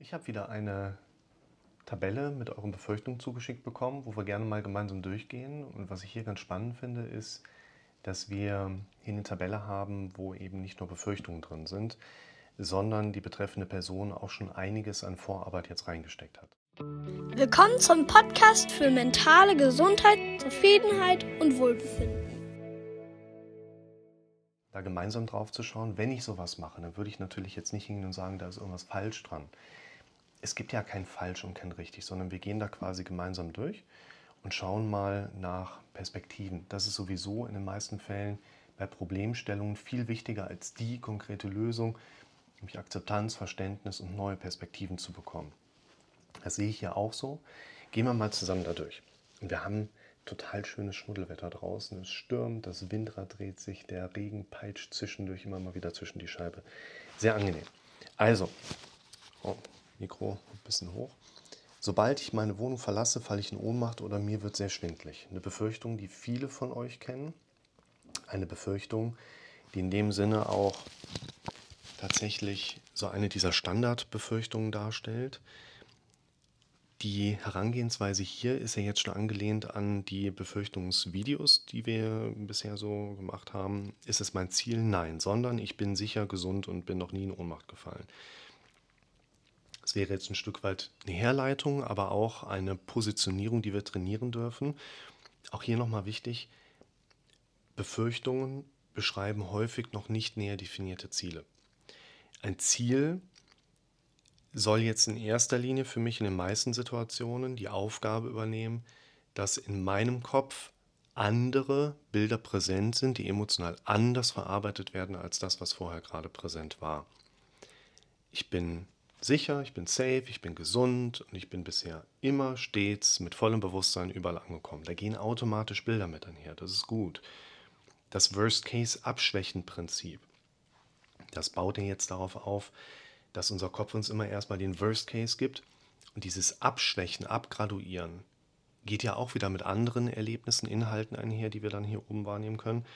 Ich habe wieder eine Tabelle mit euren Befürchtungen zugeschickt bekommen, wo wir gerne mal gemeinsam durchgehen. Und was ich hier ganz spannend finde, ist, dass wir hier eine Tabelle haben, wo eben nicht nur Befürchtungen drin sind, sondern die betreffende Person auch schon einiges an Vorarbeit jetzt reingesteckt hat. Willkommen zum Podcast für mentale Gesundheit, Zufriedenheit und Wohlbefinden. Da gemeinsam drauf zu schauen, wenn ich sowas mache, dann würde ich natürlich jetzt nicht hingehen und sagen, da ist irgendwas falsch dran es gibt ja kein falsch und kein richtig, sondern wir gehen da quasi gemeinsam durch und schauen mal nach Perspektiven. Das ist sowieso in den meisten Fällen bei Problemstellungen viel wichtiger als die konkrete Lösung, nämlich Akzeptanz, Verständnis und neue Perspektiven zu bekommen. Das sehe ich hier auch so. Gehen wir mal zusammen da durch. wir haben total schönes Schmuddelwetter draußen. Es stürmt, das Windrad dreht sich, der Regen peitscht zwischendurch immer mal wieder zwischen die Scheibe. Sehr angenehm. Also, oh, Mikro ein bisschen hoch. Sobald ich meine Wohnung verlasse, falle ich in Ohnmacht oder mir wird sehr schwindlig. Eine Befürchtung, die viele von euch kennen. Eine Befürchtung, die in dem Sinne auch tatsächlich so eine dieser Standardbefürchtungen darstellt. Die Herangehensweise hier ist ja jetzt schon angelehnt an die Befürchtungsvideos, die wir bisher so gemacht haben. Ist es mein Ziel? Nein, sondern ich bin sicher gesund und bin noch nie in Ohnmacht gefallen. Das wäre jetzt ein Stück weit eine Herleitung, aber auch eine Positionierung, die wir trainieren dürfen. Auch hier nochmal wichtig, Befürchtungen beschreiben häufig noch nicht näher definierte Ziele. Ein Ziel soll jetzt in erster Linie für mich in den meisten Situationen die Aufgabe übernehmen, dass in meinem Kopf andere Bilder präsent sind, die emotional anders verarbeitet werden als das, was vorher gerade präsent war. Ich bin sicher, ich bin safe, ich bin gesund und ich bin bisher immer stets mit vollem Bewusstsein überall angekommen. Da gehen automatisch Bilder mit einher, das ist gut. Das Worst-Case-Abschwächen-Prinzip, das baut ja jetzt darauf auf, dass unser Kopf uns immer erstmal den Worst-Case gibt und dieses Abschwächen, Abgraduieren geht ja auch wieder mit anderen Erlebnissen, Inhalten einher, die wir dann hier oben wahrnehmen können.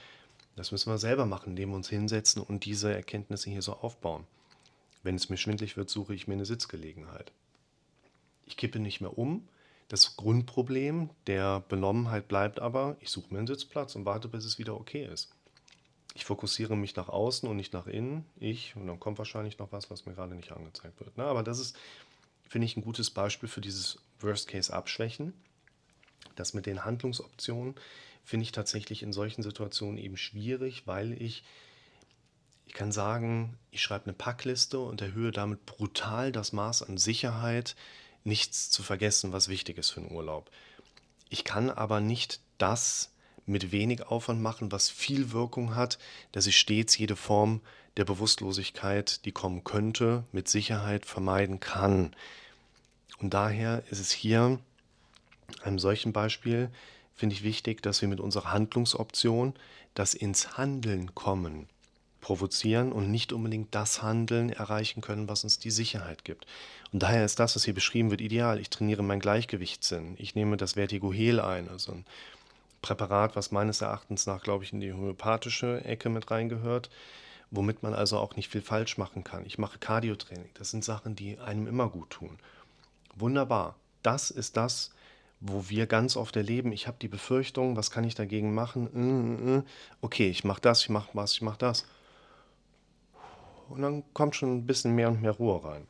Das müssen wir selber machen, indem wir uns hinsetzen und diese Erkenntnisse hier so aufbauen. Wenn es mir schwindlig wird, suche ich mir eine Sitzgelegenheit. Ich kippe nicht mehr um. Das Grundproblem der Benommenheit bleibt aber, ich suche mir einen Sitzplatz und warte, bis es wieder okay ist. Ich fokussiere mich nach außen und nicht nach innen. Ich, und dann kommt wahrscheinlich noch was, was mir gerade nicht angezeigt wird. Na, aber das ist, finde ich, ein gutes Beispiel für dieses Worst-Case-Abschwächen. Das mit den Handlungsoptionen finde ich tatsächlich in solchen Situationen eben schwierig, weil ich ich kann sagen, ich schreibe eine Packliste und erhöhe damit brutal das Maß an Sicherheit, nichts zu vergessen, was wichtig ist für einen Urlaub. Ich kann aber nicht das mit wenig Aufwand machen, was viel Wirkung hat, dass ich stets jede Form der Bewusstlosigkeit, die kommen könnte, mit Sicherheit vermeiden kann. Und daher ist es hier, einem solchen Beispiel, finde ich wichtig, dass wir mit unserer Handlungsoption das ins Handeln kommen provozieren und nicht unbedingt das Handeln erreichen können, was uns die Sicherheit gibt. Und daher ist das, was hier beschrieben wird, ideal. Ich trainiere meinen Gleichgewichtssinn. Ich nehme das Vertigohel ein, also ein Präparat, was meines Erachtens nach, glaube ich, in die homöopathische Ecke mit reingehört, womit man also auch nicht viel falsch machen kann. Ich mache Cardiotraining. Das sind Sachen, die einem immer gut tun. Wunderbar. Das ist das, wo wir ganz oft erleben, ich habe die Befürchtung, was kann ich dagegen machen? Äh, äh, äh. Okay, ich mache das, ich mache was, ich mache das und dann kommt schon ein bisschen mehr und mehr Ruhe rein.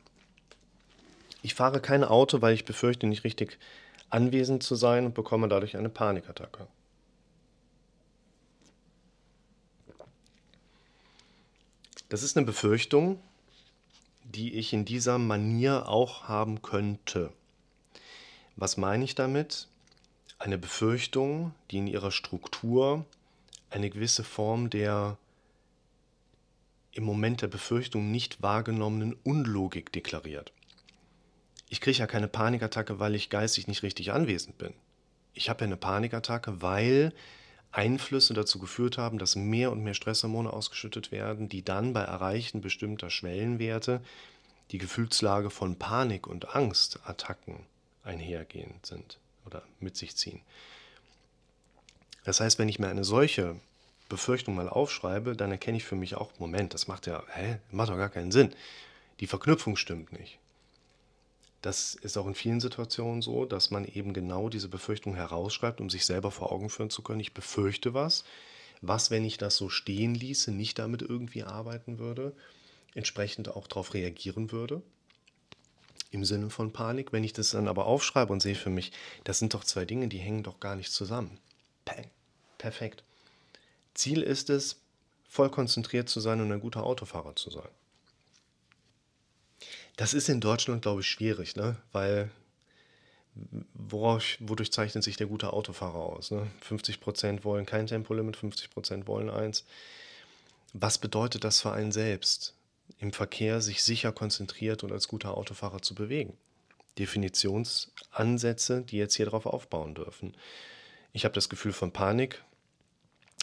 Ich fahre kein Auto, weil ich befürchte, nicht richtig anwesend zu sein und bekomme dadurch eine Panikattacke. Das ist eine Befürchtung, die ich in dieser Manier auch haben könnte. Was meine ich damit? Eine Befürchtung, die in ihrer Struktur eine gewisse Form der im Moment der Befürchtung nicht wahrgenommenen Unlogik deklariert. Ich kriege ja keine Panikattacke, weil ich geistig nicht richtig anwesend bin. Ich habe ja eine Panikattacke, weil Einflüsse dazu geführt haben, dass mehr und mehr Stresshormone ausgeschüttet werden, die dann bei Erreichen bestimmter Schwellenwerte die Gefühlslage von Panik und Angstattacken einhergehen sind oder mit sich ziehen. Das heißt, wenn ich mir eine solche Befürchtung mal aufschreibe, dann erkenne ich für mich auch, Moment, das macht ja, hä, macht doch gar keinen Sinn. Die Verknüpfung stimmt nicht. Das ist auch in vielen Situationen so, dass man eben genau diese Befürchtung herausschreibt, um sich selber vor Augen führen zu können. Ich befürchte was. Was, wenn ich das so stehen ließe, nicht damit irgendwie arbeiten würde, entsprechend auch darauf reagieren würde? Im Sinne von Panik. Wenn ich das dann aber aufschreibe und sehe für mich, das sind doch zwei Dinge, die hängen doch gar nicht zusammen. Peng. Perfekt. Ziel ist es, voll konzentriert zu sein und ein guter Autofahrer zu sein. Das ist in Deutschland, glaube ich, schwierig, ne? weil worauf, wodurch zeichnet sich der gute Autofahrer aus? Ne? 50% wollen kein Tempolimit, 50% wollen eins. Was bedeutet das für einen selbst, im Verkehr sich sicher konzentriert und als guter Autofahrer zu bewegen? Definitionsansätze, die jetzt hier drauf aufbauen dürfen. Ich habe das Gefühl von Panik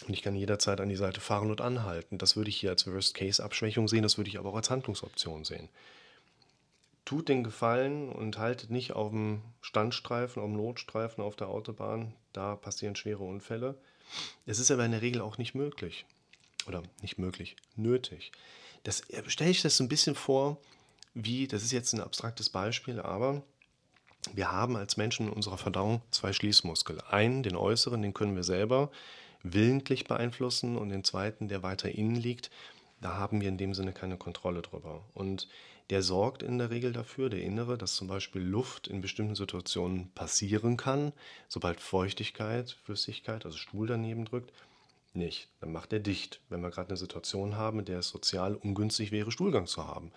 und ich kann jederzeit an die Seite fahren und anhalten. Das würde ich hier als Worst-Case-Abschwächung sehen, das würde ich aber auch als Handlungsoption sehen tut den Gefallen und haltet nicht auf dem Standstreifen, auf dem Notstreifen auf der Autobahn. Da passieren schwere Unfälle. Es ist aber in der Regel auch nicht möglich. Oder nicht möglich, nötig. Das stelle ich das so ein bisschen vor, wie, das ist jetzt ein abstraktes Beispiel, aber wir haben als Menschen in unserer Verdauung zwei Schließmuskel. Einen, den äußeren, den können wir selber willentlich beeinflussen und den zweiten, der weiter innen liegt, da haben wir in dem Sinne keine Kontrolle drüber. Und der sorgt in der Regel dafür, der Innere, dass zum Beispiel Luft in bestimmten Situationen passieren kann, sobald Feuchtigkeit, Flüssigkeit, also Stuhl daneben drückt, nicht. Dann macht er dicht, wenn wir gerade eine Situation haben, in der es sozial ungünstig wäre, Stuhlgang zu haben.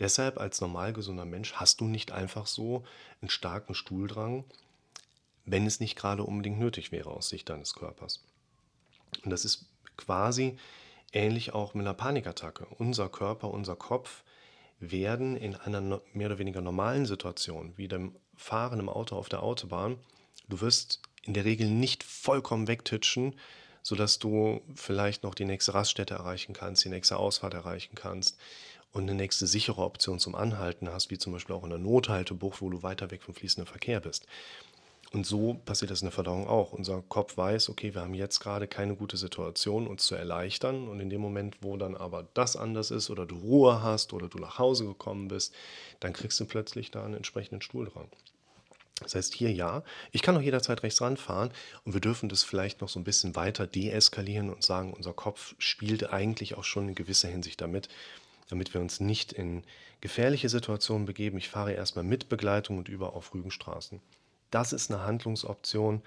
Deshalb als normal gesunder Mensch hast du nicht einfach so einen starken Stuhldrang, wenn es nicht gerade unbedingt nötig wäre aus Sicht deines Körpers. Und das ist quasi ähnlich auch mit einer Panikattacke. Unser Körper, unser Kopf werden in einer mehr oder weniger normalen Situation, wie dem Fahren im Auto auf der Autobahn, du wirst in der Regel nicht vollkommen wegtitschen, sodass du vielleicht noch die nächste Raststätte erreichen kannst, die nächste Ausfahrt erreichen kannst und eine nächste sichere Option zum Anhalten hast, wie zum Beispiel auch in der Nothaltebucht, wo du weiter weg vom fließenden Verkehr bist. Und so passiert das in der Verdauung auch. Unser Kopf weiß, okay, wir haben jetzt gerade keine gute Situation, uns zu erleichtern. Und in dem Moment, wo dann aber das anders ist oder du Ruhe hast oder du nach Hause gekommen bist, dann kriegst du plötzlich da einen entsprechenden Stuhldrang. Das heißt hier ja, ich kann auch jederzeit rechts ranfahren und wir dürfen das vielleicht noch so ein bisschen weiter deeskalieren und sagen, unser Kopf spielt eigentlich auch schon in gewisser Hinsicht damit, damit wir uns nicht in gefährliche Situationen begeben. Ich fahre erstmal mit Begleitung und über auf Rügenstraßen. Das ist eine Handlungsoption,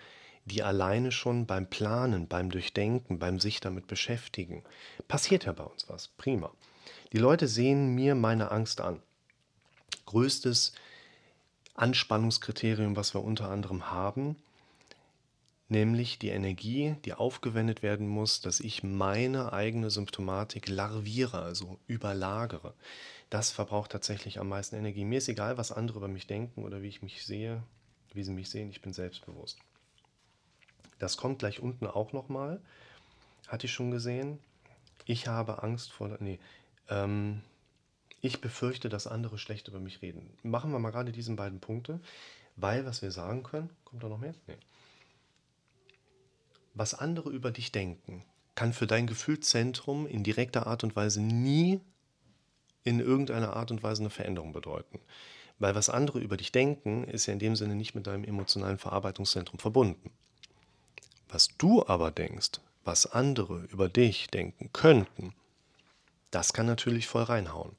die alleine schon beim Planen, beim Durchdenken, beim sich damit beschäftigen, passiert ja bei uns was. Prima. Die Leute sehen mir meine Angst an. Größtes Anspannungskriterium, was wir unter anderem haben, nämlich die Energie, die aufgewendet werden muss, dass ich meine eigene Symptomatik larviere, also überlagere. Das verbraucht tatsächlich am meisten Energie. Mir ist egal, was andere über mich denken oder wie ich mich sehe wie Sie mich sehen, ich bin selbstbewusst. Das kommt gleich unten auch nochmal. Hatte ich schon gesehen. Ich habe Angst vor. Nee. Ähm, ich befürchte, dass andere schlecht über mich reden. Machen wir mal gerade diese beiden Punkte, weil was wir sagen können. Kommt da noch mehr? Nee. Was andere über dich denken, kann für dein Gefühlszentrum in direkter Art und Weise nie in irgendeiner Art und Weise eine Veränderung bedeuten. Weil was andere über dich denken, ist ja in dem Sinne nicht mit deinem emotionalen Verarbeitungszentrum verbunden. Was du aber denkst, was andere über dich denken könnten, das kann natürlich voll reinhauen.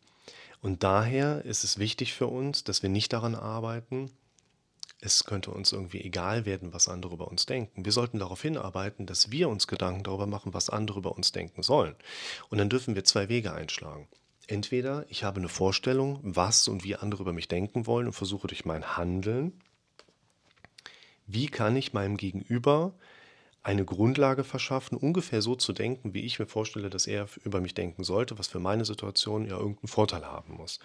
Und daher ist es wichtig für uns, dass wir nicht daran arbeiten, es könnte uns irgendwie egal werden, was andere über uns denken. Wir sollten darauf hinarbeiten, dass wir uns Gedanken darüber machen, was andere über uns denken sollen. Und dann dürfen wir zwei Wege einschlagen. Entweder ich habe eine Vorstellung, was und wie andere über mich denken wollen und versuche durch mein Handeln, wie kann ich meinem Gegenüber eine Grundlage verschaffen, ungefähr so zu denken, wie ich mir vorstelle, dass er über mich denken sollte, was für meine Situation ja irgendeinen Vorteil haben muss.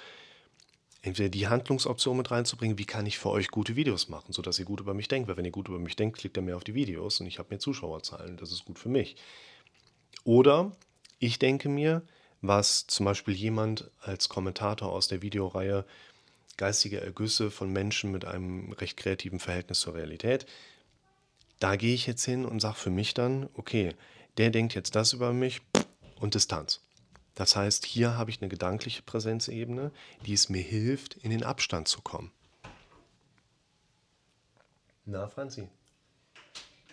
Entweder die Handlungsoption mit reinzubringen, wie kann ich für euch gute Videos machen, sodass ihr gut über mich denkt, weil wenn ihr gut über mich denkt, klickt ihr mehr auf die Videos und ich habe mehr Zuschauerzahlen, das ist gut für mich. Oder ich denke mir, was zum Beispiel jemand als Kommentator aus der Videoreihe Geistige Ergüsse von Menschen mit einem recht kreativen Verhältnis zur Realität. Da gehe ich jetzt hin und sage für mich dann, okay, der denkt jetzt das über mich und Distanz. Das heißt, hier habe ich eine gedankliche Präsenzebene, die es mir hilft, in den Abstand zu kommen. Na, Franzi.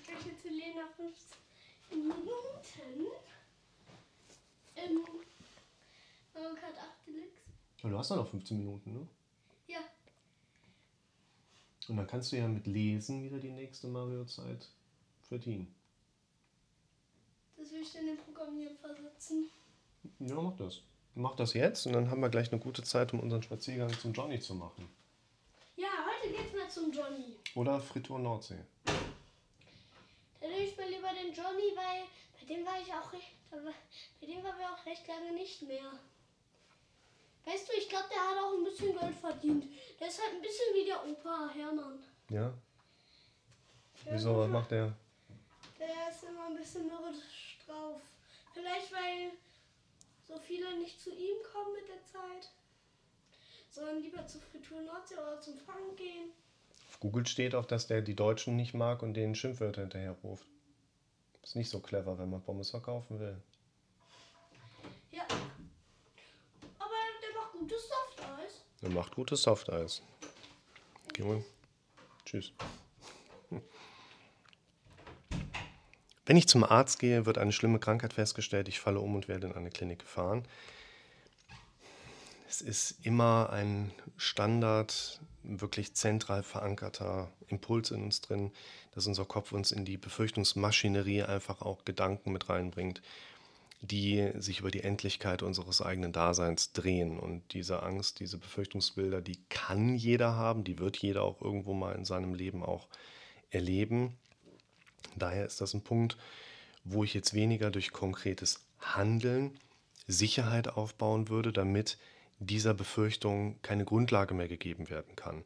Ich möchte zu Lena 15 Minuten. Im Mario Kart 8 Deluxe. Aber du hast doch noch 15 Minuten, ne? Ja, Und dann kannst du ja mit Lesen wieder die nächste Mario-Zeit verdienen. das will ich dann im Programmieren versetzen. Ja, mach das. Mach das jetzt und dann haben wir gleich eine gute Zeit, um unseren Spaziergang zum Johnny zu machen. Ja, heute geht's mal zum Johnny. Oder Fritur Nordsee. Dann nehme ich mal lieber den Johnny, weil bei dem war ich auch recht, bei dem waren wir auch recht lange nicht mehr. Weißt du, ich glaube, der hat auch ein bisschen Geld verdient. Der ist halt ein bisschen wie der Opa Hermann. Ja? Wieso, was macht der? Der ist immer ein bisschen mürrisch drauf. Vielleicht, weil so viele nicht zu ihm kommen mit der Zeit. Sondern lieber zur Fritur Nordsee oder zum Frank gehen. Auf Google steht auch, dass der die Deutschen nicht mag und denen Schimpfwörter hinterherruft. Ist nicht so clever, wenn man Pommes verkaufen will. Ja. Aber der macht gutes Softeis. Er macht gutes Softeis. Geh mal. Tschüss. Wenn ich zum Arzt gehe, wird eine schlimme Krankheit festgestellt. Ich falle um und werde in eine Klinik gefahren. Es ist immer ein Standard, wirklich zentral verankerter Impuls in uns drin, dass unser Kopf uns in die Befürchtungsmaschinerie einfach auch Gedanken mit reinbringt, die sich über die Endlichkeit unseres eigenen Daseins drehen. Und diese Angst, diese Befürchtungsbilder, die kann jeder haben, die wird jeder auch irgendwo mal in seinem Leben auch erleben. Daher ist das ein Punkt, wo ich jetzt weniger durch konkretes Handeln Sicherheit aufbauen würde, damit dieser Befürchtung keine Grundlage mehr gegeben werden kann.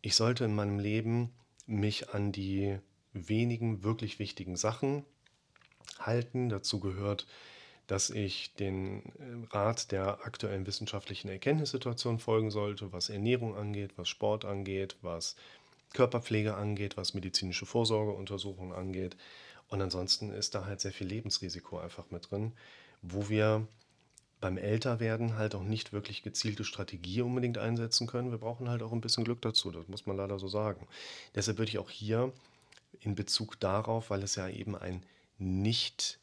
Ich sollte in meinem Leben mich an die wenigen wirklich wichtigen Sachen halten. Dazu gehört, dass ich den äh, Rat der aktuellen wissenschaftlichen Erkenntnissituation folgen sollte, was Ernährung angeht, was Sport angeht, was Körperpflege angeht, was medizinische Vorsorgeuntersuchungen angeht. Und ansonsten ist da halt sehr viel Lebensrisiko einfach mit drin, wo wir beim Älterwerden halt auch nicht wirklich gezielte Strategie unbedingt einsetzen können. Wir brauchen halt auch ein bisschen Glück dazu, das muss man leider so sagen. Deshalb würde ich auch hier in Bezug darauf, weil es ja eben ein nicht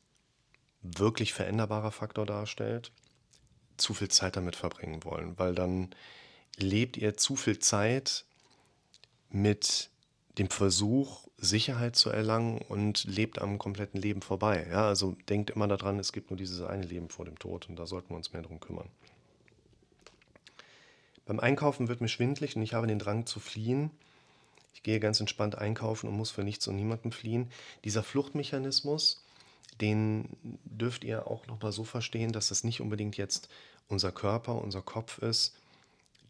wirklich veränderbarer Faktor darstellt, zu viel Zeit damit verbringen wollen, weil dann lebt ihr zu viel Zeit mit dem Versuch, Sicherheit zu erlangen und lebt am kompletten Leben vorbei. Ja, also denkt immer daran, es gibt nur dieses eine Leben vor dem Tod und da sollten wir uns mehr darum kümmern. Beim Einkaufen wird mir schwindlig und ich habe den Drang zu fliehen. Ich gehe ganz entspannt einkaufen und muss für nichts und niemanden fliehen. Dieser Fluchtmechanismus, den dürft ihr auch nochmal so verstehen, dass das nicht unbedingt jetzt unser Körper, unser Kopf ist,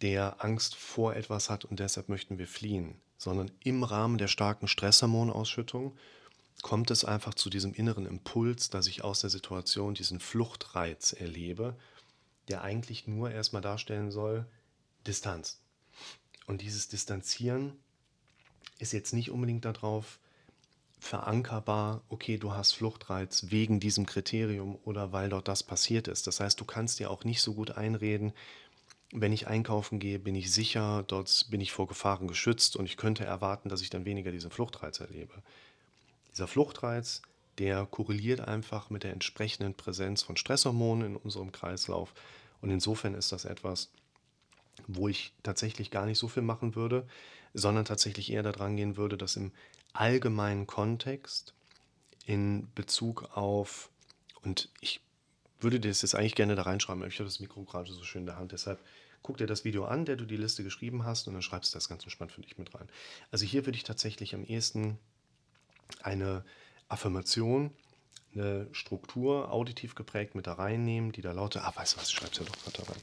der Angst vor etwas hat und deshalb möchten wir fliehen, sondern im Rahmen der starken Stresshormonausschüttung kommt es einfach zu diesem inneren Impuls, dass ich aus der Situation diesen Fluchtreiz erlebe, der eigentlich nur erstmal darstellen soll, Distanz. Und dieses Distanzieren ist jetzt nicht unbedingt darauf verankerbar, okay, du hast Fluchtreiz wegen diesem Kriterium oder weil dort das passiert ist. Das heißt, du kannst dir auch nicht so gut einreden, wenn ich einkaufen gehe, bin ich sicher, dort bin ich vor Gefahren geschützt und ich könnte erwarten, dass ich dann weniger diesen Fluchtreiz erlebe. Dieser Fluchtreiz, der korreliert einfach mit der entsprechenden Präsenz von Stresshormonen in unserem Kreislauf. Und insofern ist das etwas, wo ich tatsächlich gar nicht so viel machen würde, sondern tatsächlich eher daran gehen würde, dass im allgemeinen Kontext in Bezug auf, und ich würde das jetzt eigentlich gerne da reinschreiben, ich habe das Mikro gerade so schön in der Hand, deshalb guck dir das Video an, der du die Liste geschrieben hast und dann schreibst du das ganz entspannt für dich mit rein. Also hier würde ich tatsächlich am ehesten eine Affirmation, eine Struktur auditiv geprägt mit da reinnehmen, die da lautet, ah, weißt du was, ich schreib's ja doch gerade rein,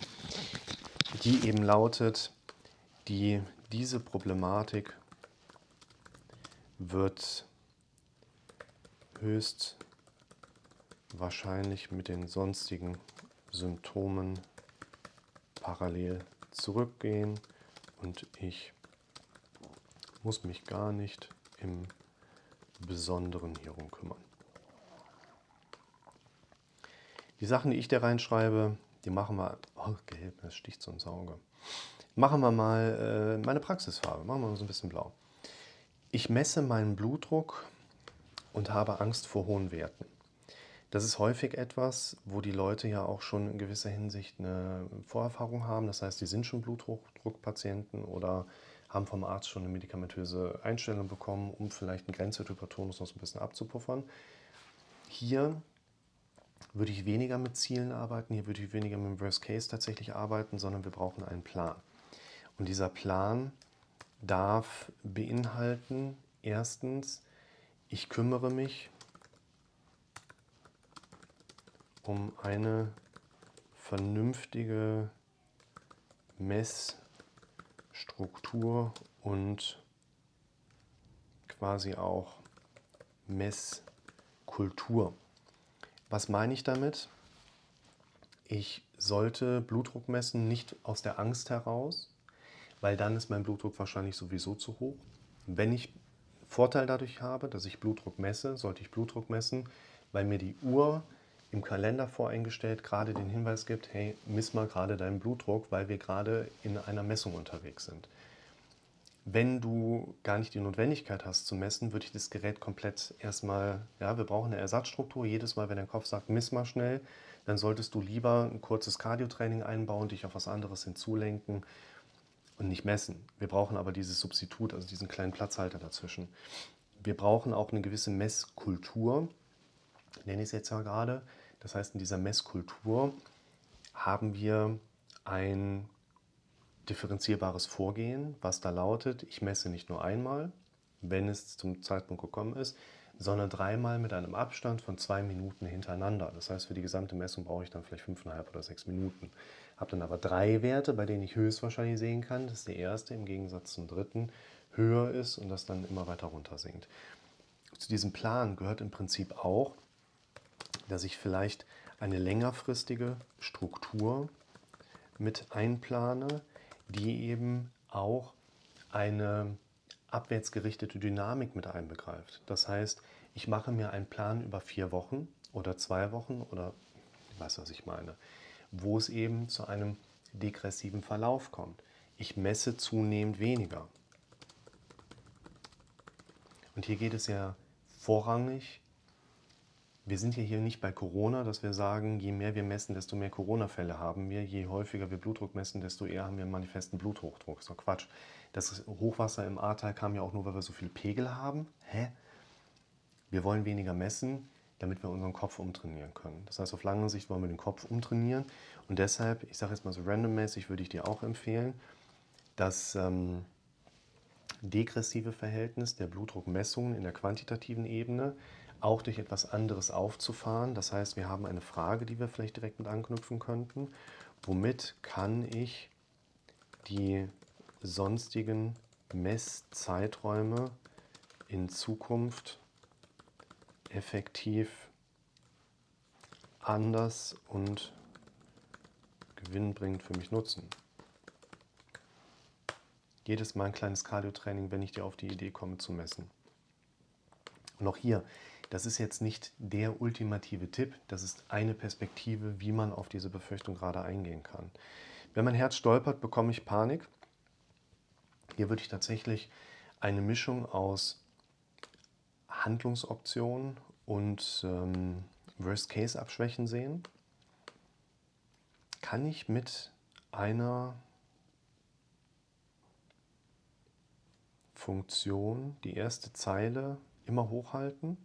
die eben lautet, die, diese Problematik wird höchst wahrscheinlich mit den sonstigen Symptomen parallel zurückgehen und ich muss mich gar nicht im Besonderen hierum kümmern. Die Sachen, die ich da reinschreibe, die machen wir. Oh, gelb, das sticht so ins Auge. Machen wir mal äh, meine Praxisfarbe. Machen wir mal so ein bisschen blau. Ich messe meinen Blutdruck und habe Angst vor hohen Werten. Das ist häufig etwas, wo die Leute ja auch schon in gewisser Hinsicht eine Vorerfahrung haben. Das heißt, die sind schon Blutdruckpatienten oder haben vom Arzt schon eine medikamentöse Einstellung bekommen, um vielleicht einen Grenzwerthypertonus noch so ein bisschen abzupuffern. Hier würde ich weniger mit Zielen arbeiten, hier würde ich weniger mit dem Worst Case tatsächlich arbeiten, sondern wir brauchen einen Plan. Und dieser Plan darf beinhalten, erstens, ich kümmere mich um eine vernünftige Messstruktur und quasi auch Messkultur. Was meine ich damit? Ich sollte Blutdruck messen nicht aus der Angst heraus, weil dann ist mein Blutdruck wahrscheinlich sowieso zu hoch. Wenn ich Vorteil dadurch habe, dass ich Blutdruck messe, sollte ich Blutdruck messen, weil mir die Uhr im Kalender voreingestellt gerade den Hinweis gibt, hey, miss mal gerade deinen Blutdruck, weil wir gerade in einer Messung unterwegs sind. Wenn du gar nicht die Notwendigkeit hast zu messen, würde ich das Gerät komplett erstmal, ja, wir brauchen eine Ersatzstruktur. Jedes Mal, wenn dein Kopf sagt, miss mal schnell, dann solltest du lieber ein kurzes Cardio-Training einbauen, dich auf was anderes hinzulenken und nicht messen. Wir brauchen aber dieses Substitut, also diesen kleinen Platzhalter dazwischen. Wir brauchen auch eine gewisse Messkultur, nenne ich es jetzt ja gerade. Das heißt, in dieser Messkultur haben wir ein differenzierbares Vorgehen, was da lautet, ich messe nicht nur einmal, wenn es zum Zeitpunkt gekommen ist, sondern dreimal mit einem Abstand von zwei Minuten hintereinander. Das heißt, für die gesamte Messung brauche ich dann vielleicht fünfeinhalb oder sechs Minuten. Habe dann aber drei Werte, bei denen ich höchstwahrscheinlich sehen kann, dass der erste im Gegensatz zum dritten höher ist und das dann immer weiter runter sinkt. Zu diesem Plan gehört im Prinzip auch, dass ich vielleicht eine längerfristige Struktur mit einplane, die eben auch eine abwärtsgerichtete Dynamik mit einbegreift. Das heißt, ich mache mir einen Plan über vier Wochen oder zwei Wochen oder ich weiß, was ich meine, wo es eben zu einem degressiven Verlauf kommt. Ich messe zunehmend weniger. Und hier geht es ja vorrangig wir sind ja hier nicht bei Corona, dass wir sagen, je mehr wir messen, desto mehr Corona-Fälle haben wir. Je häufiger wir Blutdruck messen, desto eher haben wir einen manifesten Bluthochdruck. Doch Quatsch. Das Hochwasser im Ahrtal kam ja auch nur, weil wir so viel Pegel haben. Hä? Wir wollen weniger messen, damit wir unseren Kopf umtrainieren können. Das heißt, auf lange Sicht wollen wir den Kopf umtrainieren. Und deshalb, ich sage jetzt mal so randommäßig, würde ich dir auch empfehlen, das ähm, degressive Verhältnis der Blutdruckmessungen in der quantitativen Ebene auch durch etwas anderes aufzufahren. Das heißt, wir haben eine Frage, die wir vielleicht direkt mit anknüpfen könnten. Womit kann ich die sonstigen Messzeiträume in Zukunft effektiv anders und gewinnbringend für mich nutzen? Jedes Mal ein kleines Cardio-Training, wenn ich dir auf die Idee komme zu messen. Und auch hier, das ist jetzt nicht der ultimative Tipp, das ist eine Perspektive, wie man auf diese Befürchtung gerade eingehen kann. Wenn mein Herz stolpert, bekomme ich Panik. Hier würde ich tatsächlich eine Mischung aus Handlungsoptionen und ähm, Worst-Case-Abschwächen sehen. Kann ich mit einer Funktion die erste Zeile immer hochhalten?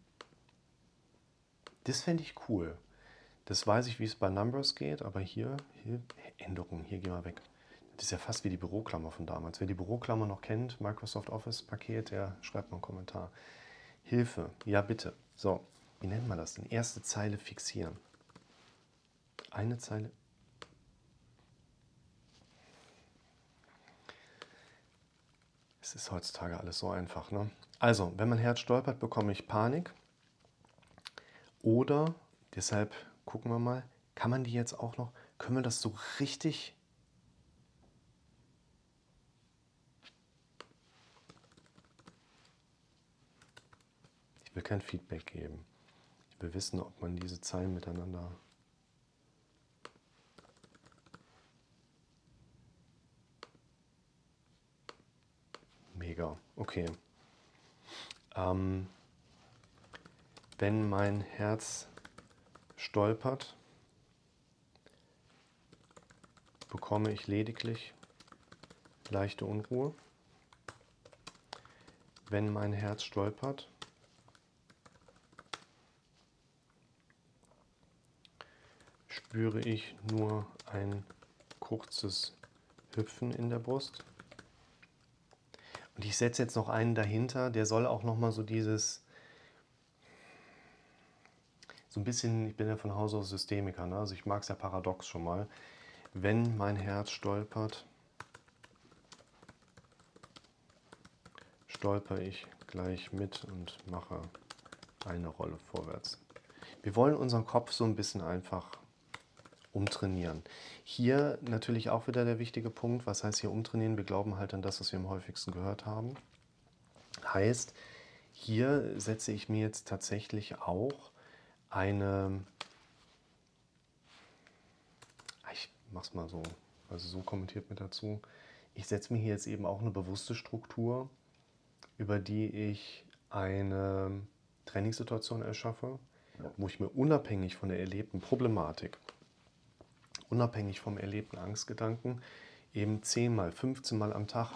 Das fände ich cool. Das weiß ich, wie es bei Numbers geht, aber hier, hier Änderungen, hier gehen wir weg. Das ist ja fast wie die Büroklammer von damals. Wer die Büroklammer noch kennt, Microsoft Office Paket, der schreibt mal einen Kommentar. Hilfe, ja bitte. So, wie nennt man das denn? Erste Zeile fixieren. Eine Zeile. Es ist heutzutage alles so einfach, ne? Also, wenn mein Herz stolpert, bekomme ich Panik. Oder, deshalb gucken wir mal, kann man die jetzt auch noch, können wir das so richtig Ich will kein Feedback geben. Ich will wissen, ob man diese Zeilen miteinander Mega. Okay. Ähm, wenn mein Herz stolpert, bekomme ich lediglich leichte Unruhe. Wenn mein Herz stolpert, spüre ich nur ein kurzes Hüpfen in der Brust. Und ich setze jetzt noch einen dahinter, der soll auch noch mal so dieses so ein bisschen, ich bin ja von Hause aus Systemiker, ne? also ich mag es ja paradox schon mal. Wenn mein Herz stolpert, stolper ich gleich mit und mache eine Rolle vorwärts. Wir wollen unseren Kopf so ein bisschen einfach umtrainieren. Hier natürlich auch wieder der wichtige Punkt, was heißt hier umtrainieren? Wir glauben halt an das, was wir am häufigsten gehört haben. Heißt, hier setze ich mir jetzt tatsächlich auch eine, ich mache es mal so, also so kommentiert mir dazu, ich setze mir hier jetzt eben auch eine bewusste Struktur, über die ich eine Trainingssituation erschaffe, wo ich mir unabhängig von der erlebten Problematik, unabhängig vom erlebten Angstgedanken, eben 10 mal, 15 mal am Tag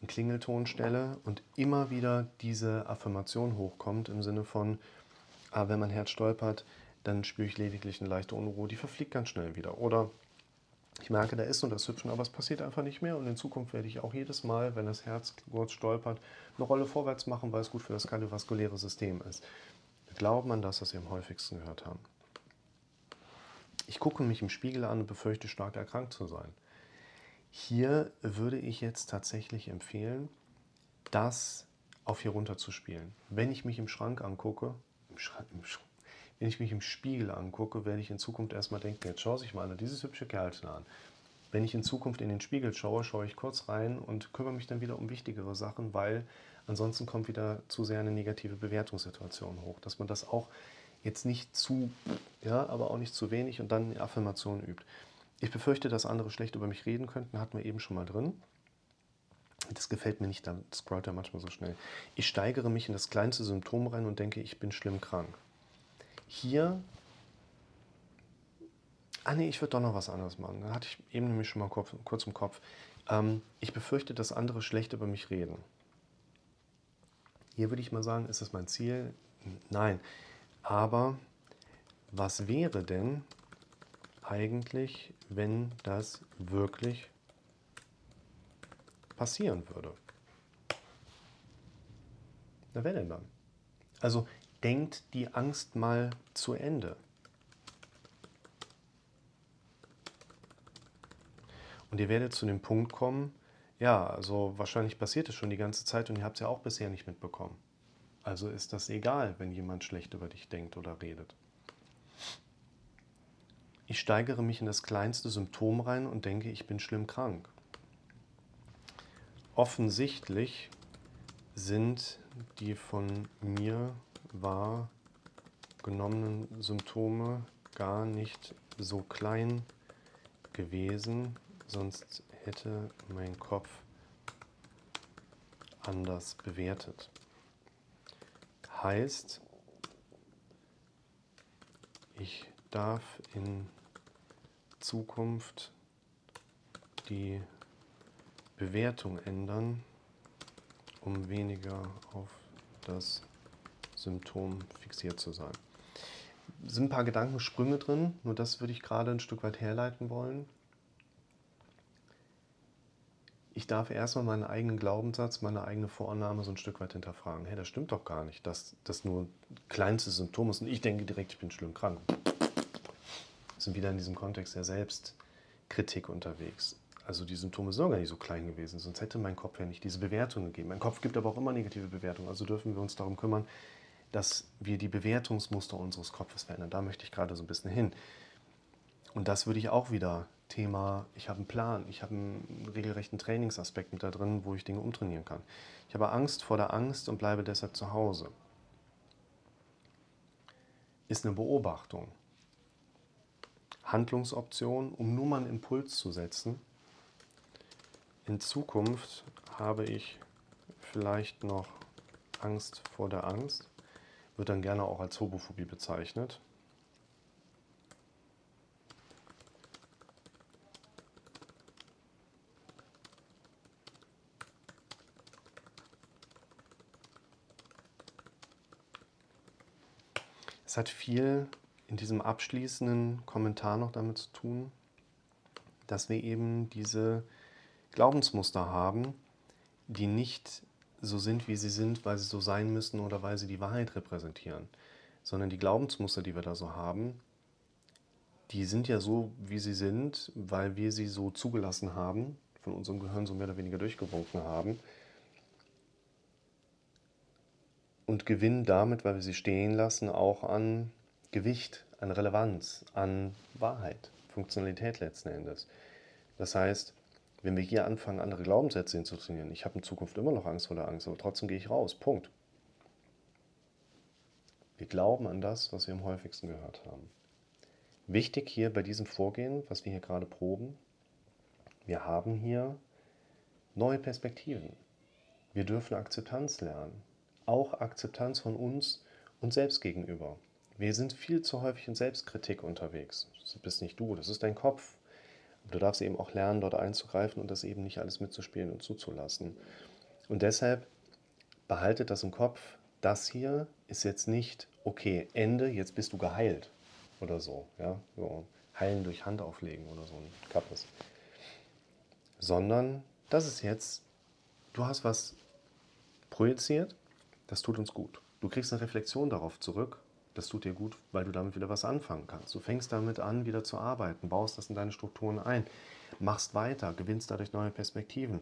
einen Klingelton stelle und immer wieder diese Affirmation hochkommt im Sinne von, ah, wenn mein Herz stolpert, dann spüre ich lediglich eine leichte Unruhe, die verfliegt ganz schnell wieder. Oder ich merke, da ist und das Hüpfen, aber es passiert einfach nicht mehr. Und in Zukunft werde ich auch jedes Mal, wenn das Herz kurz stolpert, eine Rolle vorwärts machen, weil es gut für das kardiovaskuläre System ist. Wir glauben an das, was wir am häufigsten gehört haben. Ich gucke mich im Spiegel an und befürchte, stark erkrankt zu sein. Hier würde ich jetzt tatsächlich empfehlen, das auf hier runter zu spielen. Wenn ich mich im Schrank angucke, im Schrank, im Schrank, wenn ich mich im Spiegel angucke, werde ich in Zukunft erstmal denken, jetzt schaue ich mal dieses hübsche Kerlchen an. Wenn ich in Zukunft in den Spiegel schaue, schaue ich kurz rein und kümmere mich dann wieder um wichtigere Sachen, weil ansonsten kommt wieder zu sehr eine negative Bewertungssituation hoch. Dass man das auch jetzt nicht zu, ja, aber auch nicht zu wenig und dann Affirmationen übt. Ich befürchte, dass andere schlecht über mich reden könnten, hatten wir eben schon mal drin. Das gefällt mir nicht, da scrollt er manchmal so schnell. Ich steigere mich in das kleinste Symptom rein und denke, ich bin schlimm krank. Hier, ah nee, ich würde doch noch was anderes machen. Da hatte ich eben nämlich schon mal kurz, kurz im Kopf. Ähm, ich befürchte, dass andere schlecht über mich reden. Hier würde ich mal sagen, ist das mein Ziel? Nein. Aber was wäre denn eigentlich, wenn das wirklich passieren würde? Na, wer denn dann? Also denkt die Angst mal zu Ende. Und ihr werdet zu dem Punkt kommen, ja, also wahrscheinlich passiert es schon die ganze Zeit und ihr habt es ja auch bisher nicht mitbekommen. Also ist das egal, wenn jemand schlecht über dich denkt oder redet. Ich steigere mich in das kleinste Symptom rein und denke, ich bin schlimm krank. Offensichtlich sind die von mir wahrgenommenen Symptome gar nicht so klein gewesen, sonst hätte mein Kopf anders bewertet. Heißt, ich darf in Zukunft die Bewertung ändern, um weniger auf das Symptom fixiert zu sein. Es sind ein paar Gedankensprünge drin, nur das würde ich gerade ein Stück weit herleiten wollen. Ich darf erstmal meinen eigenen Glaubenssatz, meine eigene Vorannahme so ein Stück weit hinterfragen. Hey, das stimmt doch gar nicht, dass das nur kleinste Symptom ist und ich denke direkt, ich bin schlimm krank. Wir sind wieder in diesem Kontext der Selbstkritik unterwegs. Also die Symptome sind gar nicht so klein gewesen, sonst hätte mein Kopf ja nicht diese Bewertung gegeben. Mein Kopf gibt aber auch immer negative Bewertungen, also dürfen wir uns darum kümmern, dass wir die Bewertungsmuster unseres Kopfes verändern. Da möchte ich gerade so ein bisschen hin. Und das würde ich auch wieder Thema, ich habe einen Plan, ich habe einen regelrechten Trainingsaspekt mit da drin, wo ich Dinge umtrainieren kann. Ich habe Angst vor der Angst und bleibe deshalb zu Hause. Ist eine Beobachtung. Handlungsoption, um nur mal einen Impuls zu setzen. In Zukunft habe ich vielleicht noch Angst vor der Angst, wird dann gerne auch als Homophobie bezeichnet. Es hat viel in diesem abschließenden Kommentar noch damit zu tun, dass wir eben diese Glaubensmuster haben, die nicht so sind, wie sie sind, weil sie so sein müssen oder weil sie die Wahrheit repräsentieren, sondern die Glaubensmuster, die wir da so haben, die sind ja so, wie sie sind, weil wir sie so zugelassen haben, von unserem Gehirn so mehr oder weniger durchgewunken haben und gewinnen damit, weil wir sie stehen lassen, auch an Gewicht, an Relevanz, an Wahrheit, Funktionalität letzten Endes. Das heißt, wenn wir hier anfangen, andere Glaubenssätze hinzutrainieren, ich habe in Zukunft immer noch Angst vor der Angst, aber trotzdem gehe ich raus. Punkt. Wir glauben an das, was wir am häufigsten gehört haben. Wichtig hier bei diesem Vorgehen, was wir hier gerade proben, wir haben hier neue Perspektiven. Wir dürfen Akzeptanz lernen. Auch Akzeptanz von uns und selbst gegenüber. Wir sind viel zu häufig in Selbstkritik unterwegs. Das bist nicht du, das ist dein Kopf. Du darfst eben auch lernen, dort einzugreifen und das eben nicht alles mitzuspielen und zuzulassen. Und deshalb behaltet das im Kopf. Das hier ist jetzt nicht, okay, Ende, jetzt bist du geheilt oder so. Ja? so heilen durch Hand auflegen oder so ein Kappes. Sondern das ist jetzt, du hast was projiziert, das tut uns gut. Du kriegst eine Reflexion darauf zurück das tut dir gut, weil du damit wieder was anfangen kannst. Du fängst damit an, wieder zu arbeiten, baust das in deine Strukturen ein, machst weiter, gewinnst dadurch neue Perspektiven,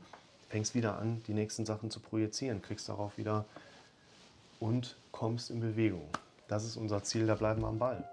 fängst wieder an, die nächsten Sachen zu projizieren, kriegst darauf wieder und kommst in Bewegung. Das ist unser Ziel, da bleiben wir am Ball.